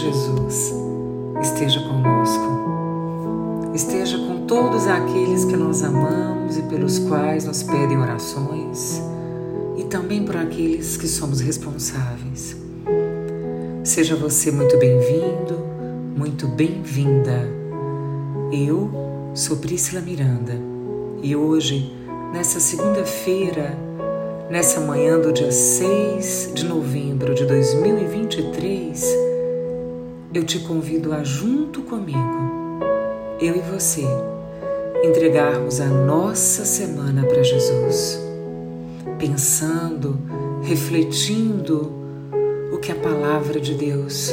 Jesus esteja conosco. Esteja com todos aqueles que nós amamos e pelos quais nos pedem orações, e também por aqueles que somos responsáveis. Seja você muito bem-vindo, muito bem-vinda. Eu sou Priscila Miranda e hoje, nessa segunda-feira, nessa manhã do dia 6 de novembro de 2023, eu te convido a, junto comigo, eu e você, entregarmos a nossa semana para Jesus, pensando, refletindo o que a palavra de Deus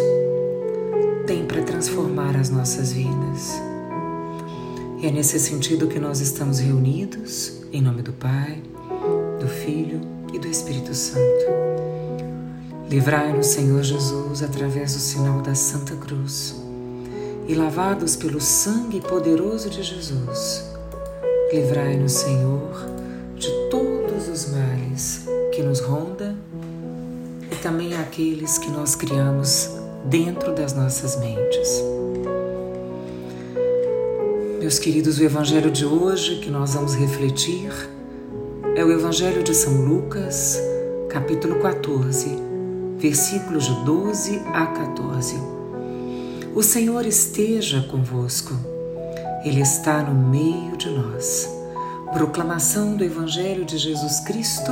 tem para transformar as nossas vidas. E é nesse sentido que nós estamos reunidos, em nome do Pai, do Filho e do Espírito Santo. Livrai-nos, Senhor Jesus, através do sinal da Santa Cruz e lavados pelo sangue poderoso de Jesus. Livrai-nos, Senhor, de todos os males que nos ronda e também aqueles que nós criamos dentro das nossas mentes. Meus queridos, o Evangelho de hoje que nós vamos refletir é o Evangelho de São Lucas, capítulo 14, versículos de 12 a 14. O Senhor esteja convosco, Ele está no meio de nós. Proclamação do Evangelho de Jesus Cristo,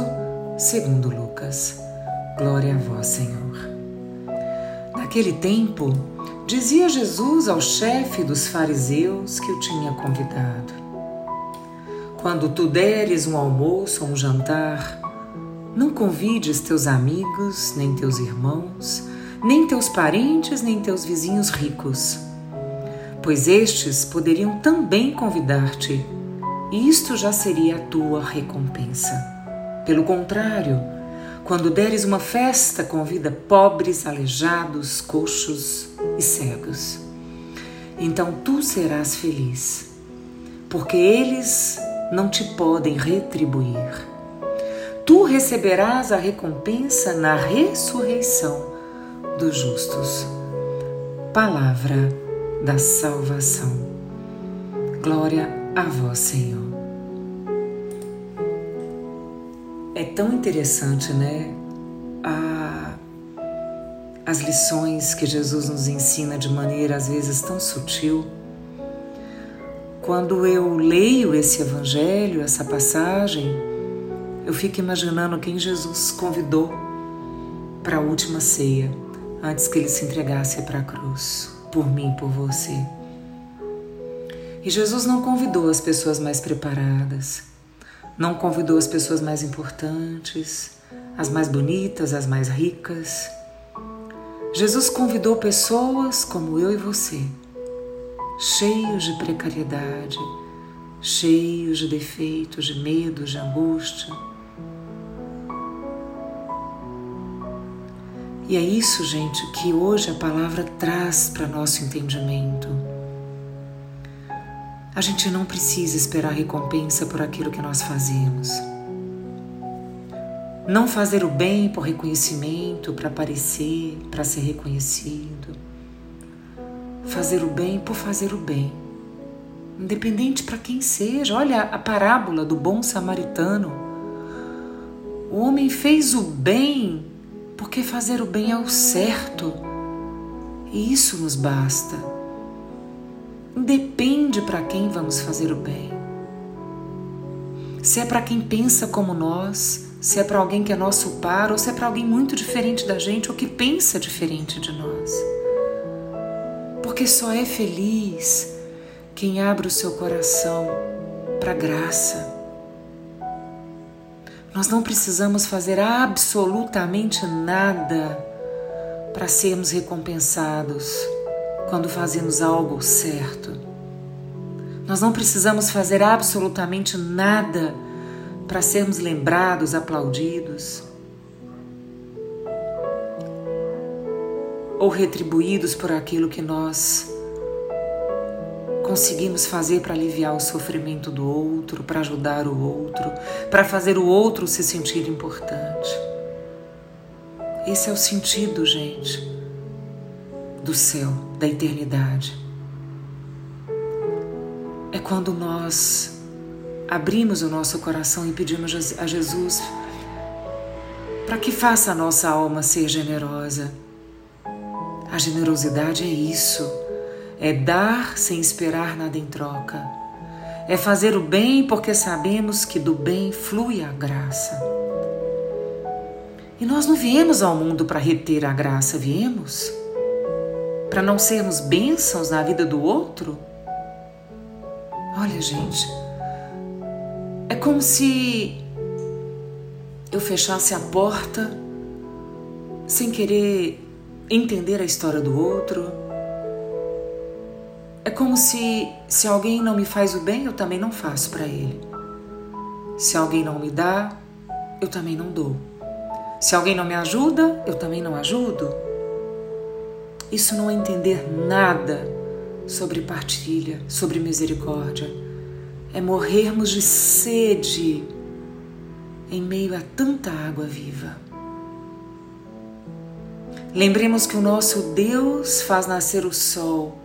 segundo Lucas. Glória a vós, Senhor. Naquele tempo, Dizia Jesus ao chefe dos fariseus que o tinha convidado: Quando tu deres um almoço ou um jantar, não convides teus amigos, nem teus irmãos, nem teus parentes, nem teus vizinhos ricos, pois estes poderiam também convidar-te, e isto já seria a tua recompensa. Pelo contrário, quando deres uma festa, convida pobres, aleijados, coxos e cegos. Então tu serás feliz, porque eles não te podem retribuir. Tu receberás a recompensa na ressurreição dos justos. Palavra da salvação. Glória a vós, Senhor. É tão interessante, né? A, as lições que Jesus nos ensina de maneira às vezes tão sutil. Quando eu leio esse evangelho, essa passagem, eu fico imaginando quem Jesus convidou para a última ceia, antes que ele se entregasse para a cruz, por mim, por você. E Jesus não convidou as pessoas mais preparadas não convidou as pessoas mais importantes, as mais bonitas, as mais ricas. Jesus convidou pessoas como eu e você, cheios de precariedade, cheios de defeitos, de medos, de angústia. E é isso, gente, que hoje a palavra traz para nosso entendimento a gente não precisa esperar recompensa por aquilo que nós fazemos. Não fazer o bem por reconhecimento, para aparecer, para ser reconhecido. Fazer o bem por fazer o bem. Independente para quem seja. Olha a parábola do bom samaritano. O homem fez o bem porque fazer o bem é o certo. E isso nos basta. Depende para quem vamos fazer o bem. Se é para quem pensa como nós, se é para alguém que é nosso par, ou se é para alguém muito diferente da gente ou que pensa diferente de nós. Porque só é feliz quem abre o seu coração para graça. Nós não precisamos fazer absolutamente nada para sermos recompensados quando fazemos algo certo. Nós não precisamos fazer absolutamente nada para sermos lembrados, aplaudidos ou retribuídos por aquilo que nós conseguimos fazer para aliviar o sofrimento do outro, para ajudar o outro, para fazer o outro se sentir importante. Esse é o sentido, gente do céu, da eternidade. É quando nós abrimos o nosso coração e pedimos a Jesus para que faça a nossa alma ser generosa. A generosidade é isso, é dar sem esperar nada em troca. É fazer o bem porque sabemos que do bem flui a graça. E nós não viemos ao mundo para reter a graça, viemos? Para não sermos bênçãos na vida do outro? Olha, gente, é como se eu fechasse a porta sem querer entender a história do outro. É como se se alguém não me faz o bem, eu também não faço para ele. Se alguém não me dá, eu também não dou. Se alguém não me ajuda, eu também não ajudo. Isso não é entender nada sobre partilha, sobre misericórdia. É morrermos de sede em meio a tanta água viva. Lembremos que o nosso Deus faz nascer o sol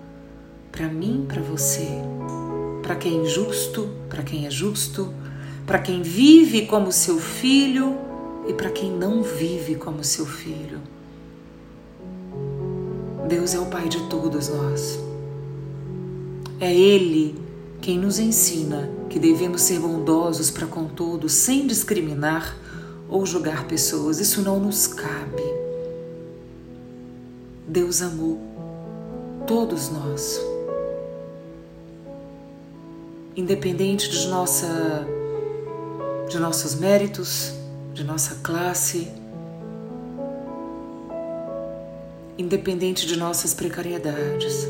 para mim, para você, para quem é injusto, para quem é justo, para quem vive como seu filho e para quem não vive como seu filho. Deus é o Pai de todos nós. É Ele quem nos ensina que devemos ser bondosos para com todos, sem discriminar ou julgar pessoas. Isso não nos cabe. Deus amou todos nós. Independente de nossa de nossos méritos, de nossa classe, independente de nossas precariedades.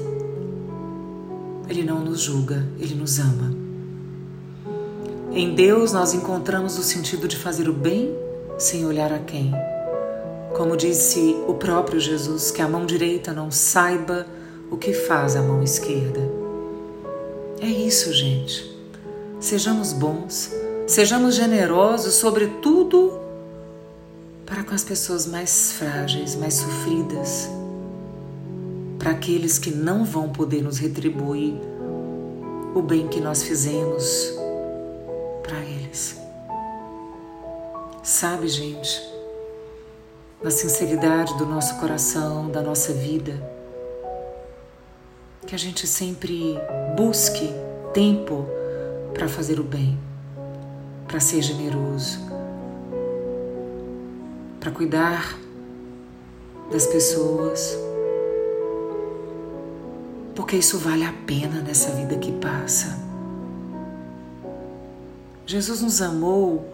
Ele não nos julga, ele nos ama. Em Deus nós encontramos o sentido de fazer o bem sem olhar a quem. Como disse o próprio Jesus, que a mão direita não saiba o que faz a mão esquerda. É isso, gente. Sejamos bons, sejamos generosos, sobretudo para com as pessoas mais frágeis, mais sofridas para aqueles que não vão poder nos retribuir o bem que nós fizemos para eles. Sabe, gente, na sinceridade do nosso coração, da nossa vida, que a gente sempre busque tempo para fazer o bem, para ser generoso, para cuidar das pessoas porque isso vale a pena nessa vida que passa. Jesus nos amou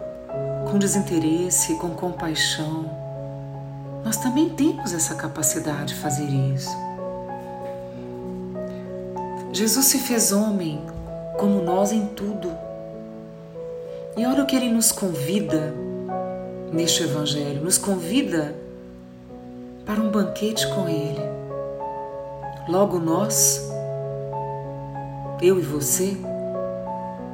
com desinteresse, com compaixão. Nós também temos essa capacidade de fazer isso. Jesus se fez homem como nós em tudo. E olha o que ele nos convida neste Evangelho: nos convida para um banquete com ele. Logo nós, eu e você,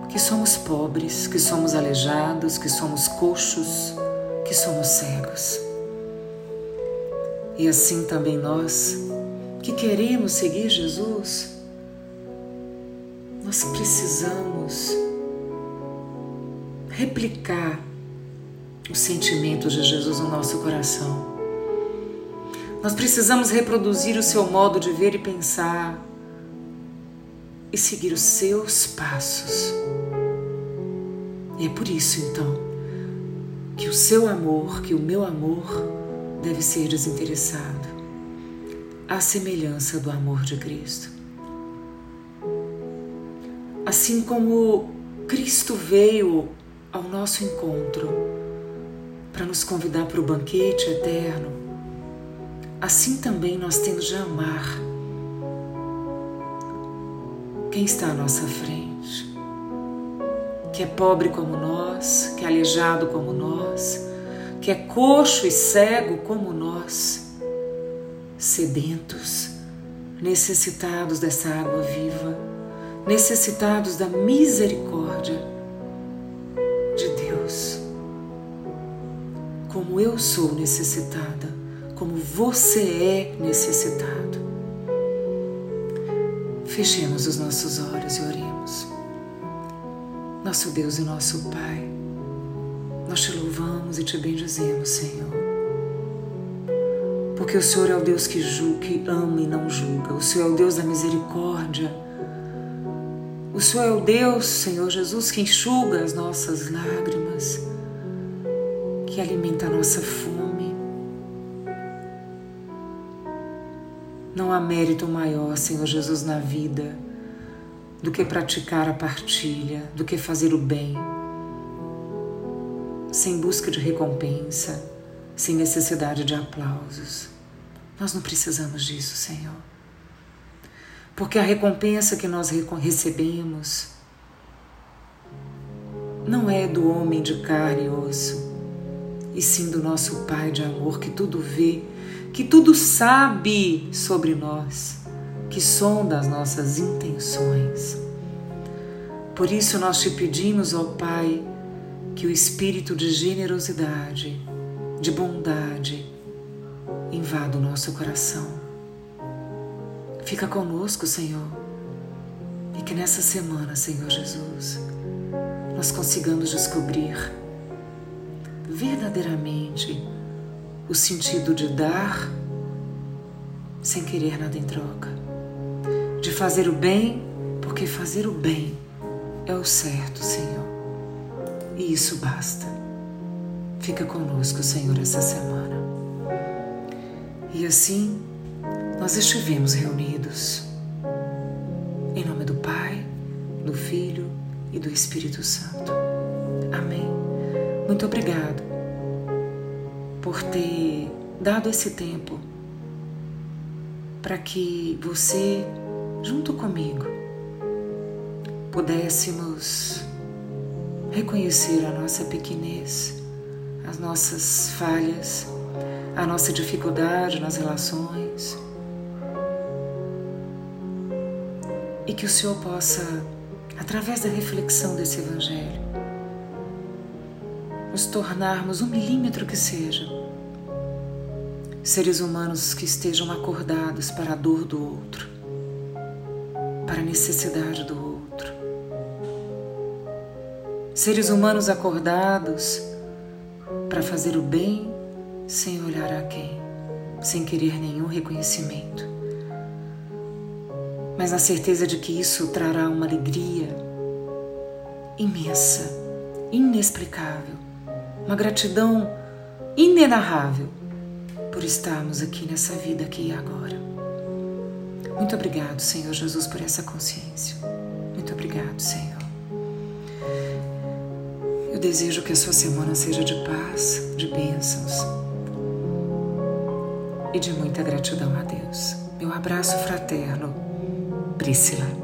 que somos pobres, que somos aleijados, que somos coxos, que somos cegos. E assim também nós, que queremos seguir Jesus, nós precisamos replicar os sentimentos de Jesus no nosso coração. Nós precisamos reproduzir o seu modo de ver e pensar e seguir os seus passos. E é por isso, então, que o seu amor, que o meu amor, deve ser desinteressado, à semelhança do amor de Cristo. Assim como Cristo veio ao nosso encontro para nos convidar para o banquete eterno, assim também nós temos de amar quem está à nossa frente, que é pobre como nós, que é aleijado como nós, que é coxo e cego como nós, sedentos, necessitados dessa água viva, necessitados da misericórdia de Deus. Como eu sou necessitada como você é necessitado. Fechemos os nossos olhos e oremos. Nosso Deus e nosso Pai, nós te louvamos e te bendizemos, Senhor. Porque o Senhor é o Deus que julga, que ama e não julga. O Senhor é o Deus da misericórdia. O Senhor é o Deus, Senhor Jesus, que enxuga as nossas lágrimas, que alimenta a nossa fome. Não há mérito maior, Senhor Jesus, na vida do que praticar a partilha, do que fazer o bem, sem busca de recompensa, sem necessidade de aplausos. Nós não precisamos disso, Senhor. Porque a recompensa que nós recebemos não é do homem de carne e osso, e sim do nosso Pai de amor que tudo vê, que tudo sabe sobre nós que sonda as nossas intenções. Por isso nós te pedimos, ó Pai, que o espírito de generosidade, de bondade, invada o nosso coração. Fica conosco, Senhor, e que nessa semana, Senhor Jesus, nós consigamos descobrir verdadeiramente o sentido de dar sem querer nada em troca de fazer o bem, porque fazer o bem é o certo, Senhor. E isso basta. Fica conosco, Senhor, essa semana. E assim, nós estivemos reunidos. Em nome do Pai, do Filho e do Espírito Santo. Amém. Muito obrigado por ter dado esse tempo para que você junto comigo, pudéssemos reconhecer a nossa pequenez, as nossas falhas, a nossa dificuldade nas relações. E que o Senhor possa, através da reflexão desse Evangelho, nos tornarmos um milímetro que seja seres humanos que estejam acordados para a dor do outro, para a necessidade do outro. Seres humanos acordados para fazer o bem sem olhar a quem, sem querer nenhum reconhecimento, mas na certeza de que isso trará uma alegria imensa, inexplicável, uma gratidão inenarrável por estarmos aqui nessa vida aqui e agora. Muito obrigado, Senhor Jesus, por essa consciência. Muito obrigado, Senhor. Eu desejo que a sua semana seja de paz, de bênçãos e de muita gratidão a Deus. Meu abraço fraterno, Priscila.